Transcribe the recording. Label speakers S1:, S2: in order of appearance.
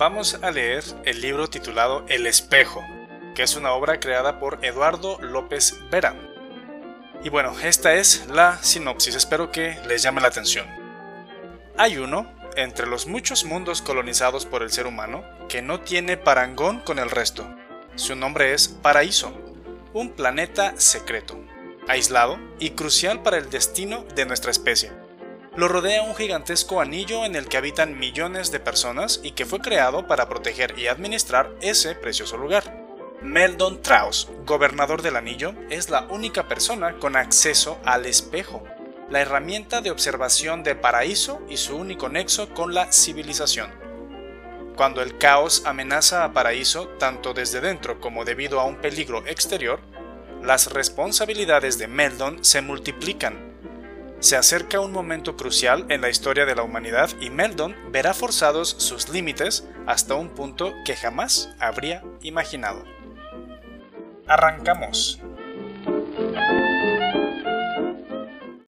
S1: vamos a leer el libro titulado El espejo, que es una obra creada por Eduardo López Vera. Y bueno, esta es la sinopsis, espero que les llame la atención. Hay uno, entre los muchos mundos colonizados por el ser humano, que no tiene parangón con el resto. Su nombre es Paraíso, un planeta secreto, aislado y crucial para el destino de nuestra especie. Lo rodea un gigantesco anillo en el que habitan millones de personas y que fue creado para proteger y administrar ese precioso lugar. Meldon Traus, gobernador del anillo, es la única persona con acceso al espejo, la herramienta de observación de Paraíso y su único nexo con la civilización. Cuando el caos amenaza a Paraíso tanto desde dentro como debido a un peligro exterior, las responsabilidades de Meldon se multiplican. Se acerca un momento crucial en la historia de la humanidad y Meldon verá forzados sus límites hasta un punto que jamás habría imaginado. Arrancamos.